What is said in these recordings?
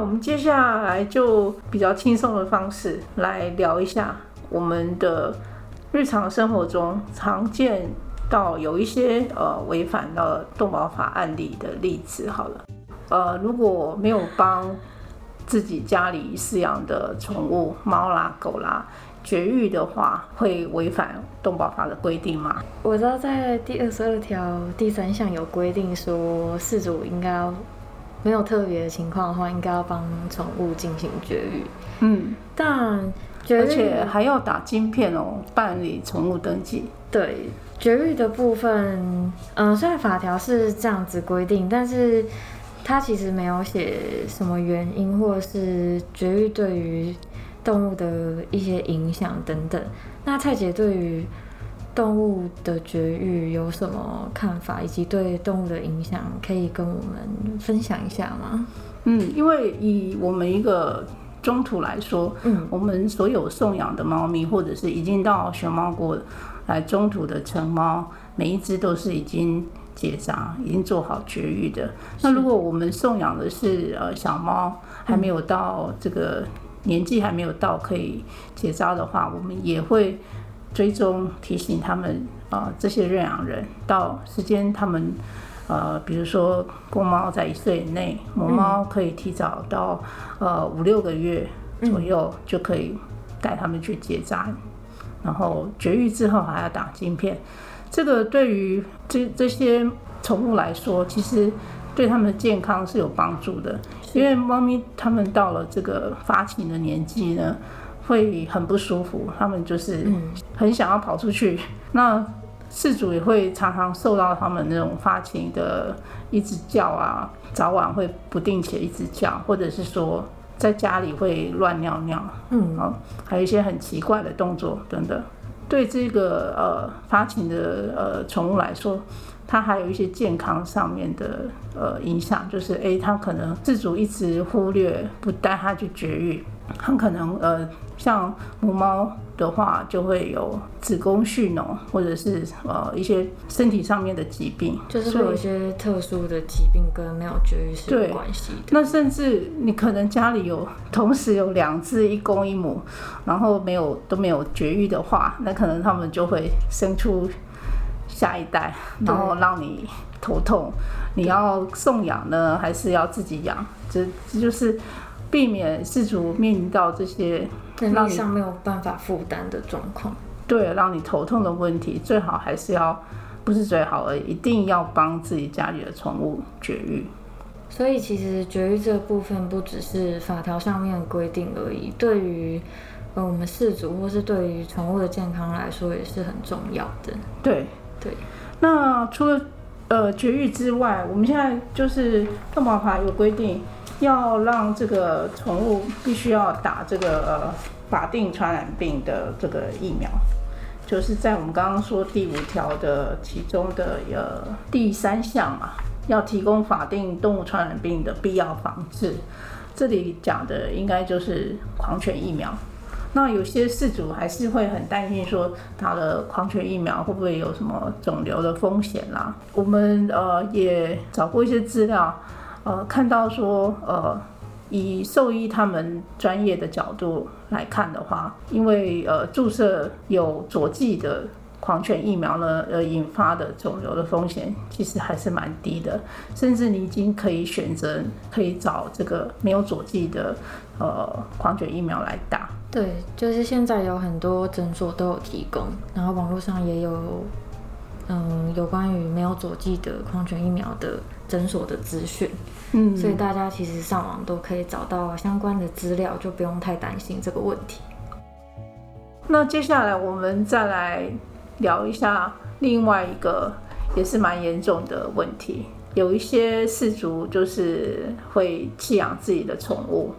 我们接下来就比较轻松的方式来聊一下我们的日常生活中常见到有一些呃违反了动保法案例的例子。好了，呃，如果没有帮自己家里饲养的宠物猫啦、狗啦绝育的话，会违反动保法的规定吗？我知道在第二十二条第三项有规定说，饲主应该。没有特别的情况的话，应该要帮宠物进行绝育。嗯，但而且还要打晶片哦，办理宠物登记。对，绝育的部分，嗯，虽然法条是这样子规定，但是它其实没有写什么原因，或是绝育对于动物的一些影响等等。那蔡姐对于动物的绝育有什么看法，以及对动物的影响，可以跟我们分享一下吗？嗯，因为以我们一个中途来说，嗯，我们所有送养的猫咪，或者是已经到熊猫国来中途的成猫，每一只都是已经结扎、已经做好绝育的。那如果我们送养的是呃小猫，还没有到这个年纪还没有到可以结扎的话，我们也会。追踪提醒他们啊，这些认养人到时间他们呃，比如说公猫在一岁以内，母猫可以提早到呃五六个月左右就可以带他们去结扎，然后绝育之后还要打晶片。这个对于这这些宠物来说，其实对他们的健康是有帮助的，因为猫咪它们到了这个发情的年纪呢。会很不舒服，他们就是很想要跑出去。那饲主也会常常受到他们那种发情的一直叫啊，早晚会不定期一直叫，或者是说在家里会乱尿尿，嗯，好，还有一些很奇怪的动作等等。对这个呃发情的呃宠物来说，它还有一些健康上面的呃影响，就是诶，它可能饲主一直忽略不带它去绝育，很可能呃。像母猫的话，就会有子宫蓄脓，或者是呃一些身体上面的疾病，就是会有一些特殊的疾病跟没有绝育是有关系的。那甚至你可能家里有同时有两只一公一母，然后没有都没有绝育的话，那可能他们就会生出下一代，然后让你头痛。你要送养呢，还是要自己养？这这就是避免饲主面临到这些。能力上没有办法负担的状况，对，让你头痛的问题，最好还是要，不是最好而已，一定要帮自己家里的宠物绝育。所以其实绝育这部分不只是法条上面规定而已，对于呃我们饲主或是对于宠物的健康来说也是很重要的。对对。那除了呃绝育之外，我们现在就是动保法有规定。要让这个宠物必须要打这个法定传染病的这个疫苗，就是在我们刚刚说第五条的其中的呃第三项嘛，要提供法定动物传染病的必要防治。这里讲的应该就是狂犬疫苗。那有些饲主还是会很担心说打了狂犬疫苗会不会有什么肿瘤的风险啦？我们呃也找过一些资料。呃，看到说，呃，以兽医他们专业的角度来看的话，因为呃注射有佐剂的狂犬疫苗呢，呃引发的肿瘤的风险其实还是蛮低的，甚至你已经可以选择可以找这个没有佐剂的呃狂犬疫苗来打。对，就是现在有很多诊所都有提供，然后网络上也有。嗯，有关于没有佐剂的狂犬疫苗的诊所的资讯，嗯，所以大家其实上网都可以找到相关的资料，就不用太担心这个问题。那接下来我们再来聊一下另外一个也是蛮严重的问题，有一些氏族就是会弃养自己的宠物，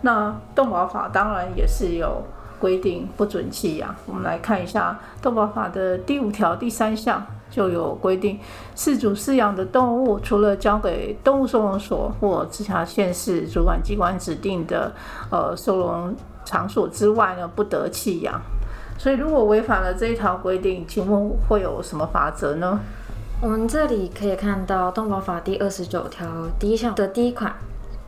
那动保法当然也是有规定不准弃养。我们来看一下动保法的第五条第三项。就有规定，饲主饲养的动物，除了交给动物收容所或直辖县市主管机关指定的呃收容场所之外呢，不得弃养。所以，如果违反了这一条规定，请问会有什么法则呢？我们这里可以看到《动保法》第二十九条第一项的第一款，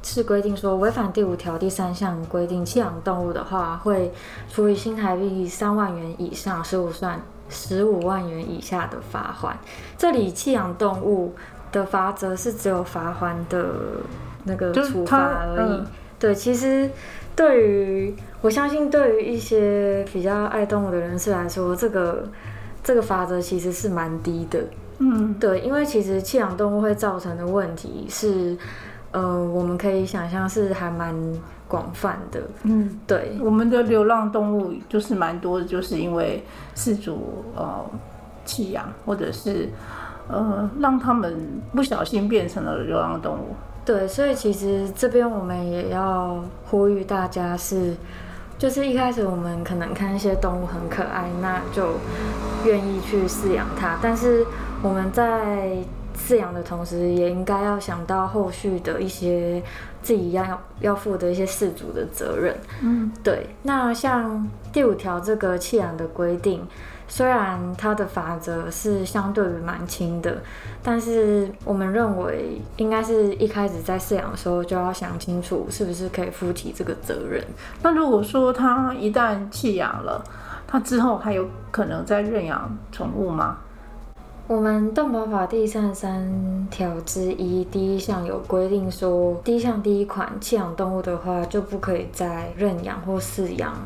是规定说，违反第五条第三项规定弃养动物的话，会处以新台币三万元以上十五算十五万元以下的罚款。这里弃养动物的罚则是只有罚款的那个处罚而已。对，其实对于我相信，对于一些比较爱动物的人士来说，这个这个罚则其实是蛮低的。嗯，对，因为其实弃养动物会造成的问题是。呃，我们可以想象是还蛮广泛的。嗯，对，我们的流浪动物就是蛮多的，就是因为饲主呃弃养，或者是呃让他们不小心变成了流浪动物。对，所以其实这边我们也要呼吁大家是，就是一开始我们可能看一些动物很可爱，那就愿意去饲养它，但是我们在。饲养的同时，也应该要想到后续的一些自己要要负的一些饲主的责任。嗯，对。那像第五条这个弃养的规定，虽然它的法则是相对于蛮轻的，但是我们认为应该是一开始在饲养的时候就要想清楚，是不是可以负起这个责任。那如果说他一旦弃养了，他之后还有可能再认养宠物吗？我们动保法第三十三条之一第一项有规定说，第一项第一款弃养动物的话，就不可以再认养或饲养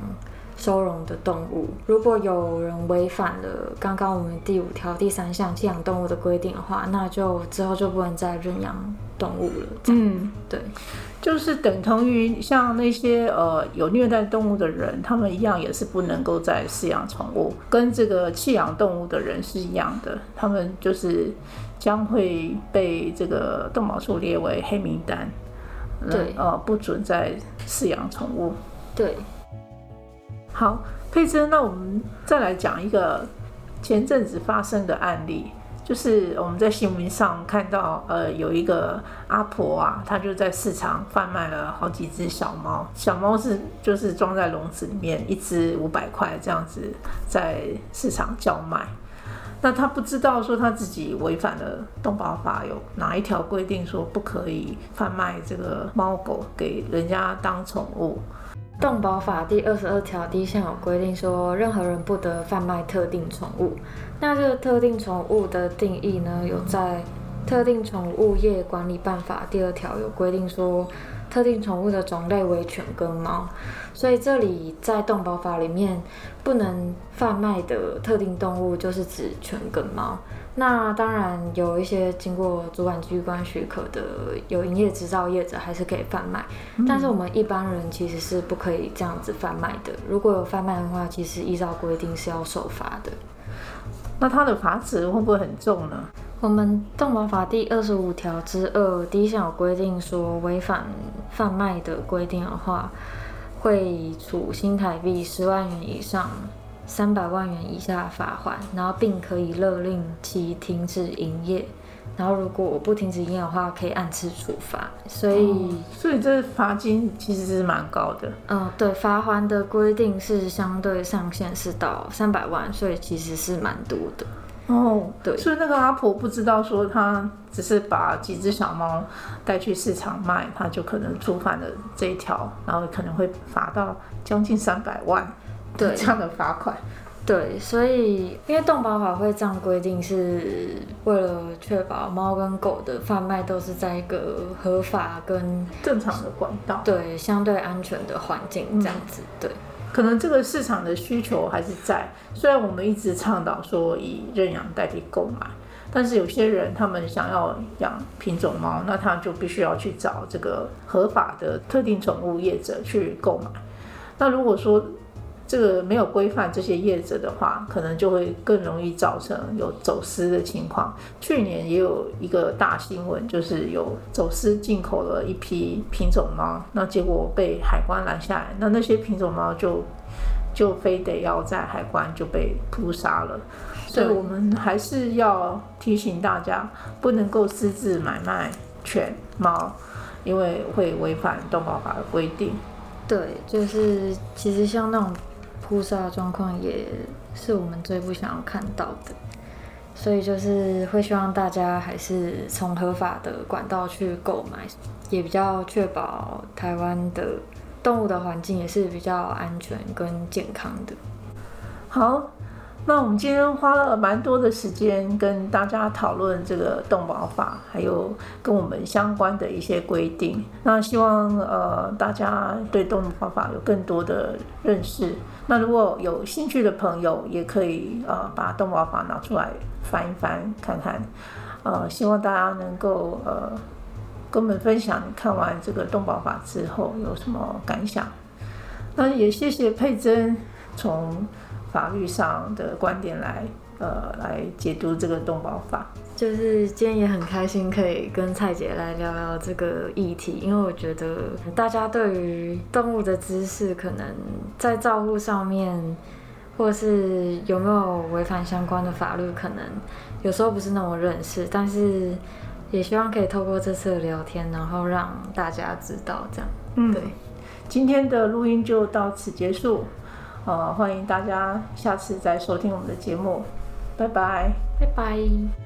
收容的动物。如果有人违反了刚刚我们第五条第三项弃养动物的规定的话，那就之后就不能再认养动物了。嗯，对。就是等同于像那些呃有虐待动物的人，他们一样也是不能够再饲养宠物，跟这个弃养动物的人是一样的，他们就是将会被这个动保处列为黑名单，对，呃，不准再饲养宠物。对，好，佩珍，那我们再来讲一个前阵子发生的案例。就是我们在新闻上看到，呃，有一个阿婆啊，她就在市场贩卖了好几只小猫。小猫是就是装在笼子里面，一只五百块这样子在市场叫卖。那她不知道说她自己违反了动保法，有哪一条规定说不可以贩卖这个猫狗给人家当宠物。动保法第二十二条第一项有规定说，任何人不得贩卖特定宠物。那这个特定宠物的定义呢，有在《特定宠物业管理办法》第二条有规定说，特定宠物的种类为犬跟猫，所以这里在动保法里面不能贩卖的特定动物就是指犬跟猫。那当然有一些经过主管机关许可的有营业执照业者还是可以贩卖，但是我们一般人其实是不可以这样子贩卖的。如果有贩卖的话，其实依照规定是要受罚的。那它的罚则会不会很重呢？我们动保法第二十五条之二第一项有规定说，违反贩卖的规定的话，会处新台币十万元以上三百万元以下罚款，然后并可以勒令其停止营业。然后如果我不停止营业的话，可以按次处罚。所以，所以这罚金其实是蛮高的。嗯，对，罚款的规定是相对上限是到三百万，所以其实是蛮多的。哦，对。所以那个阿婆不知道说，她只是把几只小猫带去市场卖，她就可能触犯了这一条，然后可能会罚到将近三百万，对这样的罚款。对，所以因为动保法会这样规定，是为了确保猫跟狗的贩卖都是在一个合法跟正常的管道，对，相对安全的环境这样子。对，可能这个市场的需求还是在，虽然我们一直倡导说以认养代替购买，但是有些人他们想要养品种猫，那他就必须要去找这个合法的特定宠物业者去购买。那如果说这个没有规范这些业者的话，可能就会更容易造成有走私的情况。去年也有一个大新闻，就是有走私进口了一批品种猫，那结果被海关拦下来，那那些品种猫就就非得要在海关就被扑杀了。所以我们还是要提醒大家，不能够私自买卖犬猫，因为会违反动保法的规定。对，就是其实像那种。扑杀的状况也是我们最不想要看到的，所以就是会希望大家还是从合法的管道去购买，也比较确保台湾的动物的环境也是比较安全跟健康的。好。那我们今天花了蛮多的时间跟大家讨论这个动保法，还有跟我们相关的一些规定。那希望呃大家对动保法有更多的认识。那如果有兴趣的朋友，也可以呃把动保法拿出来翻一翻看看。呃，希望大家能够呃跟我们分享看完这个动保法之后有什么感想。那也谢谢佩珍从。法律上的观点来，呃，来解读这个动保法。就是今天也很开心可以跟蔡姐来聊聊这个议题，因为我觉得大家对于动物的知识，可能在照顾上面，或是有没有违反相关的法律，可能有时候不是那么认识。但是也希望可以透过这次的聊天，然后让大家知道这样。嗯，对。今天的录音就到此结束。呃，欢迎大家下次再收听我们的节目，拜拜，拜拜。